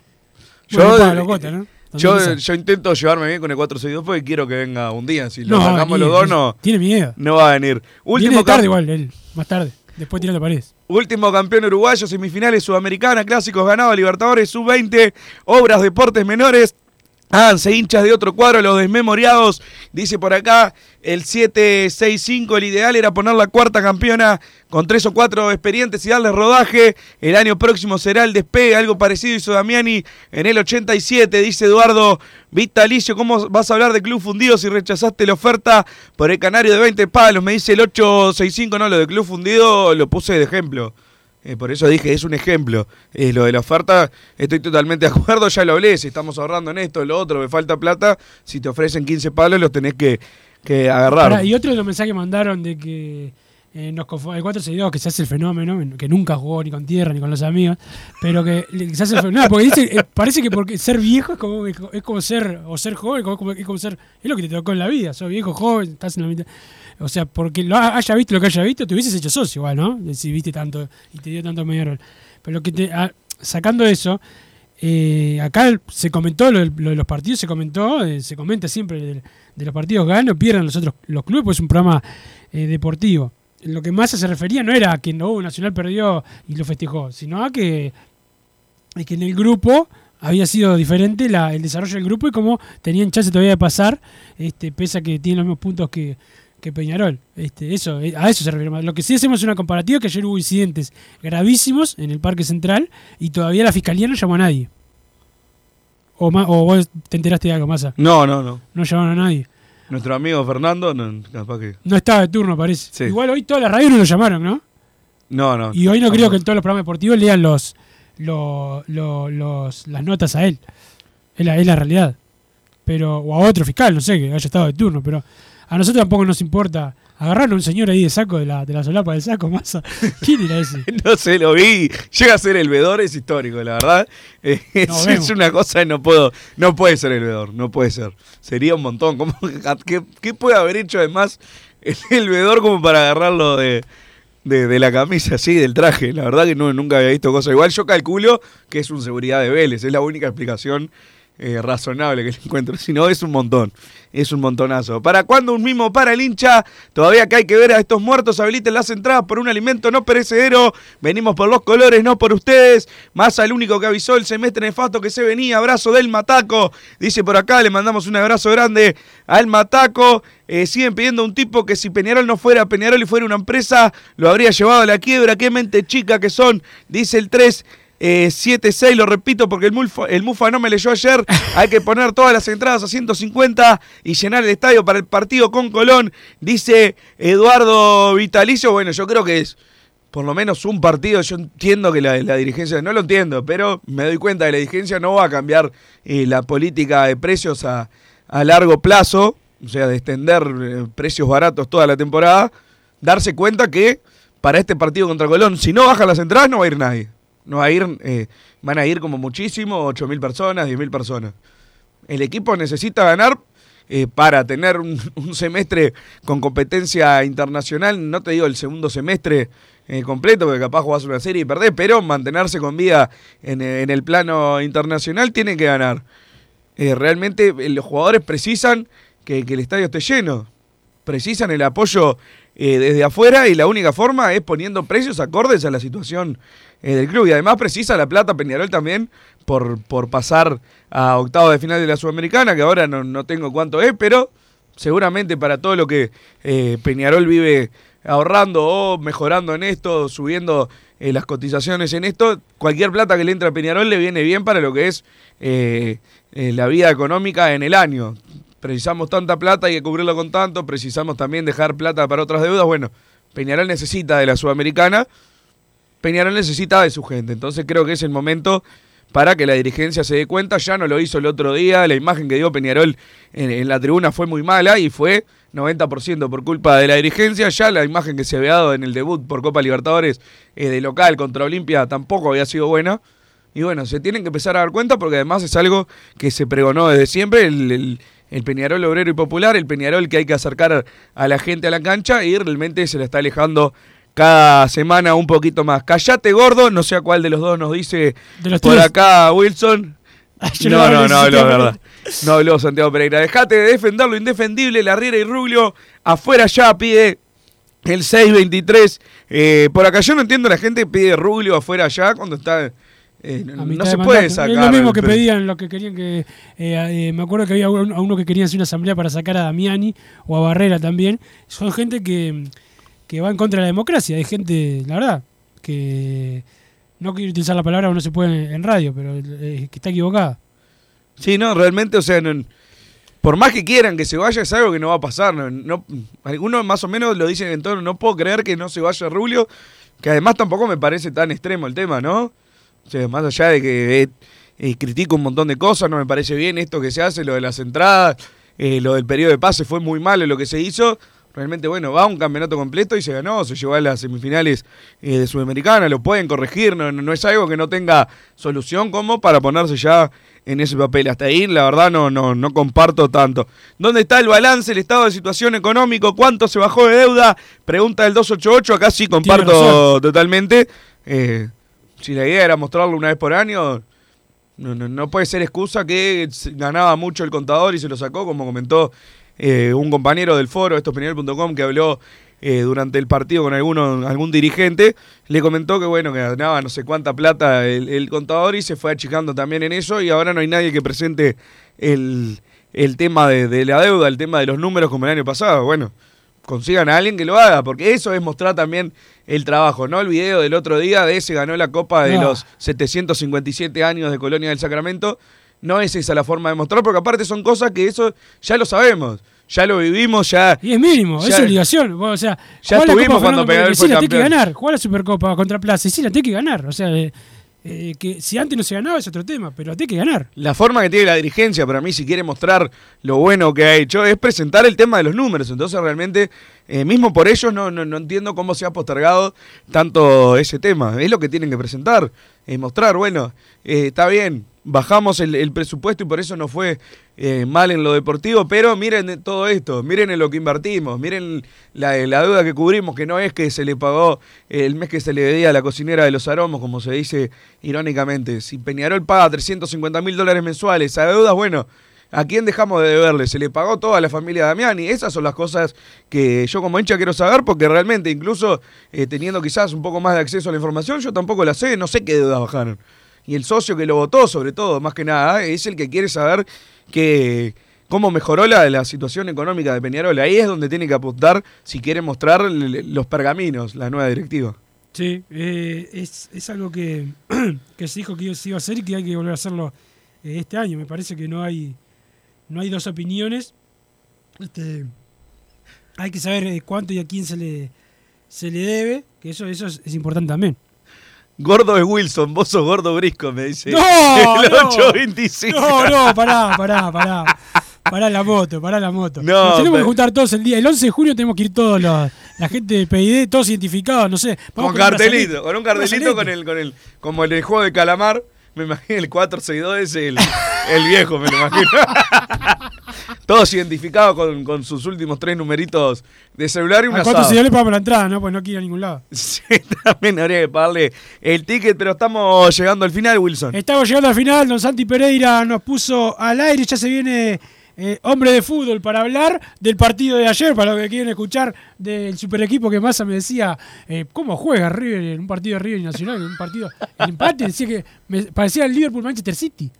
Bueno, Yo, eh. Yo, yo intento llevarme bien con el 462 porque quiero que venga un día. Si lo No, sacamos los dos, no, Tiene miedo. no va a venir. Último, de tarde igual, él. Más tarde. Después tirando paredes. último campeón uruguayo, semifinales sudamericana, clásicos ganados, Libertadores, sub-20, obras, deportes menores. Háganse hinchas de otro cuadro, los desmemoriados. Dice por acá el 765. El ideal era poner la cuarta campeona con tres o cuatro experientes y darle rodaje. El año próximo será el despegue. Algo parecido hizo Damiani en el 87. Dice Eduardo Vitalicio. ¿Cómo vas a hablar de Club Fundido si rechazaste la oferta por el canario de 20 palos? Me dice el 865. No, lo de Club Fundido lo puse de ejemplo. Eh, por eso dije, es un ejemplo. Eh, lo de la oferta, estoy totalmente de acuerdo, ya lo hablé. Si estamos ahorrando en esto, lo otro, me falta plata. Si te ofrecen 15 palos, los tenés que, que agarrar. Y otro de los mensajes que mandaron de que eh, nos el 462 que se hace el fenómeno, que nunca jugó ni con tierra ni con los amigos, pero que se hace el fenómeno. No, porque dice, eh, parece que porque ser viejo es como, es como ser, o ser joven, como- es como ser, es lo que te tocó en la vida, sos viejo, joven, estás en la mitad. O sea, porque haya visto lo que haya visto, te hubieses hecho socio igual, ¿no? Si viste tanto y te dio tanto medio rol. Pero lo que te, ah, sacando eso, eh, acá se comentó lo, de- lo de los partidos, se comentó, eh, se comenta siempre de, los partidos ganan o pierdan los otros los clubes, pues es un programa eh, deportivo. Lo que más se refería no era a que no Nacional perdió y lo festejó, sino a que, a que en el grupo había sido diferente el desarrollo del grupo y cómo tenían chance todavía de pasar, este, pese a que tienen los mismos puntos que, que Peñarol. Este, eso, eh, a eso se refiere más. Lo que sí hacemos es una comparativa que ayer hubo incidentes gravísimos en el Parque Central y todavía la fiscalía no llamó a nadie. O, ma- o vos te enteraste de algo, Massa. No, no, no. No llamaron a nadie. Nuestro amigo Fernando, no, capaz que. No estaba de turno, parece. Sí. Igual hoy todas las radios no lo llamaron, ¿no? No, no. Y hoy no creo que en todos los programas deportivos lean los, lo- lo- los, las notas a él. Es la, es la realidad. Pero, o a otro fiscal, no sé, que haya estado de turno. Pero a nosotros tampoco nos importa agarrar a un señor ahí de saco, de la, de la solapa del saco, masa. ¿Quién era ese? No sé, lo vi. Llega a ser el vedor, es histórico, la verdad. Eh, es, una cosa que no puedo. No puede ser el vedor, no puede ser. Sería un montón. ¿Cómo- ¿Qué, qué puede haber hecho además el, el vedor como para agarrarlo de, de, de la camisa, así, del traje? La verdad que no, nunca había visto cosa igual. Yo calculo que es un seguridad de Vélez. Es la única explicación eh, razonable que le encuentro. Si no, es un montón. Es un montonazo. ¿Para cuándo un mimo para el hincha? Todavía que hay que ver a estos muertos. Habiliten las entradas por un alimento no perecedero. Venimos por los colores, no por ustedes. Más al único que avisó el semestre nefasto que se venía. Abrazo del Mataco. Dice por acá, le mandamos un abrazo grande al Mataco. Eh, siguen pidiendo un tipo que si Peñarol no fuera Peñarol y fuera una empresa, lo habría llevado a la quiebra. Qué mente chica que son. Dice el 3. Eh, 7-6, lo repito porque el Mufa, el Mufa no me leyó ayer. Hay que poner todas las entradas a 150 y llenar el estadio para el partido con Colón. Dice Eduardo Vitalicio. Bueno, yo creo que es por lo menos un partido. Yo entiendo que la, la dirigencia, no lo entiendo, pero me doy cuenta que la dirigencia no va a cambiar eh, la política de precios a, a largo plazo. O sea, de extender eh, precios baratos toda la temporada. Darse cuenta que para este partido contra Colón, si no bajan las entradas, no va a ir nadie. No va a ir, eh, van a ir como muchísimo, 8.000 personas, 10.000 personas. El equipo necesita ganar eh, para tener un, semestre con competencia internacional, no te digo el segundo semestre eh, completo, porque capaz jugás una serie y perdés, pero mantenerse con vida en, el plano internacional tiene que ganar. Realmente los jugadores precisan que, que el estadio esté lleno, precisan el apoyo eh, desde afuera y la única forma es poniendo precios acordes a la situación eh, del club. Y además precisa la plata Peñarol también por, por pasar a octavo de final de la Sudamericana, que ahora no, no tengo cuánto es, pero seguramente para todo lo que eh, Peñarol vive ahorrando o mejorando en esto, subiendo las cotizaciones en esto, cualquier plata que le entre a Peñarol le viene bien para lo que es la vida económica en el año. Precisamos tanta plata, hay que cubrirlo con tanto, precisamos también dejar plata para otras deudas. Bueno, Peñarol necesita de la Sudamericana, Peñarol necesita de su gente, entonces creo que es el momento para que la dirigencia se dé cuenta. Ya no lo hizo el otro día, la imagen que dio Peñarol en, la tribuna fue muy mala y fue 90% por culpa de la dirigencia. Ya la imagen que se había dado en el debut por Copa Libertadores eh, de local contra Olimpia tampoco había sido buena. Y bueno, se tienen que empezar a dar cuenta porque además es algo que se pregonó desde siempre, el- el Peñarol obrero y popular, el Peñarol que hay que acercar a la gente a la cancha y realmente se la está alejando cada semana un poquito más. Callate gordo, no sé a cuál de los dos nos dice por acá Wilson. yo No, no no, habló, verdad. No habló Santiago Pereira. Dejate de defender lo indefendible. La Riera y Rubio afuera ya pide el 623. Eh, por acá yo no entiendo, la gente pide Rubio afuera ya cuando está. Eh, no se puede sacar. Es lo mismo que pedían, lo que querían que. eh, eh, me acuerdo que había un- a uno que quería hacer una asamblea para sacar a Damiani o a Barrera también. Son gente que, que va en contra de la democracia. Hay gente, la verdad, que no quiero utilizar la palabra o no se puede en radio, pero que está equivocada. Sí, no, realmente, o sea, no- por más que quieran que se vaya, es algo que no va a pasar. No, no- algunos más o menos lo dicen en tono, no puedo creer que no se vaya Rubio, que además tampoco me parece tan extremo el tema, ¿no? O sea, más allá de que eh, eh, critico un montón de cosas, no me parece bien esto que se hace, lo de las entradas, eh, lo del periodo de pase fue muy malo lo que se hizo. Realmente, bueno, va a un campeonato completo y se ganó, se llevó a las semifinales eh, de Sudamericana, lo pueden corregir, no, no, es algo que no tenga solución como para ponerse ya en ese papel. Hasta ahí, la verdad, no, no, no comparto tanto. ¿Dónde está el balance, el estado de situación económico? ¿Cuánto se bajó de deuda? Pregunta del 288, acá sí comparto totalmente. Eh, si la idea era mostrarlo una vez por año, no, no, no puede ser excusa que ganaba mucho el contador y se lo sacó, como comentó eh, un compañero del foro, estopenial.com, que habló eh, durante el partido con alguno, algún dirigente, le comentó que bueno, que ganaba no sé cuánta plata el, el contador y se fue achicando también en eso y ahora no hay nadie que presente el, el tema de, de la deuda, el tema de los números como el año pasado. Bueno, consigan a alguien que lo haga, porque eso es mostrar también el trabajo, ¿no? El video del otro día de ese ganó la Copa de No. los 757 años de Colonia del Sacramento. No es esa la forma de mostrar, porque aparte son cosas que eso ya lo sabemos, ya lo vivimos, ya... Y es mínimo, es obligación. O sea, Ya estuvimos cuando Peñarol fue sí, la tiene que campeón. ganar. Jugar la Supercopa contra Plaza, sí, la tiene que ganar. O sea, eh, eh, que si antes no se ganaba es otro tema, pero tiene que ganar. La forma que tiene la dirigencia, para mí, si quiere mostrar lo bueno que ha hecho, es presentar el tema de los números. Entonces, realmente, eh, mismo por ellos, no, no, no entiendo cómo se ha postergado tanto ese tema. Es lo que tienen que presentar, eh, mostrar, bueno, eh, está bien, bajamos el, presupuesto y por eso no fue eh, mal en lo deportivo, pero miren todo esto, miren en lo que invertimos, miren la, la deuda que cubrimos, que no es que se le pagó el mes que se le debía a la cocinera de los aromos, como se dice irónicamente. Si Peñarol paga 350 mil dólares mensuales a deudas, bueno, ¿a quién dejamos de deberle? Se le pagó toda la familia Damiani. Esas son las cosas que yo como hincha quiero saber, porque realmente, incluso eh, teniendo quizás un poco más de acceso a la información, yo tampoco la sé, no sé qué deudas bajaron. Y el socio que lo votó, sobre todo, más que nada, es el que quiere saber que cómo mejoró la, la situación económica de Peñarol. Ahí es donde tiene que apuntar si quiere mostrar los pergaminos, la nueva directiva. Sí, eh, es, es algo que, que se dijo que se iba a hacer y que hay que volver a hacerlo eh, este año. Me parece que no hay, no hay dos opiniones. Este, hay que saber eh, cuánto y a quién se le, se le debe, que eso, eso es, es importante también. Gordo es Wilson, vos sos gordo brisco, me dice. No, el no. 825. No, no, pará, pará, pará. Pará la moto, pará la moto. No, Nos tenemos pero- que juntar todos el día. El 11 de junio tenemos que ir todos los, la gente de PID, todos identificados, no sé. Vamos Con un cartelito, con un cartelito con el, con el, como el juego de calamar. Me imagino el 462 es el, el viejo, me lo imagino. Todos identificados con, con sus últimos tres numeritos de celular y ¿A una cuánto asado. se le paga por la entrada? No, pues no quiere a ningún lado. Sí, también habría que pagarle el ticket, pero estamos llegando al final, Wilson. Estamos llegando al final, don Santi Pereira nos puso al aire, ya se viene eh, hombre de fútbol para hablar del partido de ayer, para los que quieren escuchar del super equipo que Massa me decía, eh, ¿cómo juega River en un partido de River y Nacional? En un partido, el empate, decía que me parecía el Liverpool-Manchester City.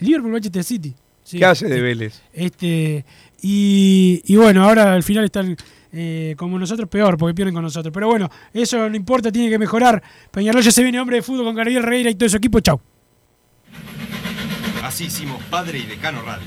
Liverpool-Manchester City. Sí. ¿Qué hace de Vélez? Este, y, y bueno, ahora al final están eh, como nosotros peor, porque pierden con nosotros. Pero bueno, eso no importa, tiene que mejorar. Peñarol ya se viene hombre de fútbol con Gabriel Reira y todo su equipo. Chau. Así hicimos Padre y Decano Radio,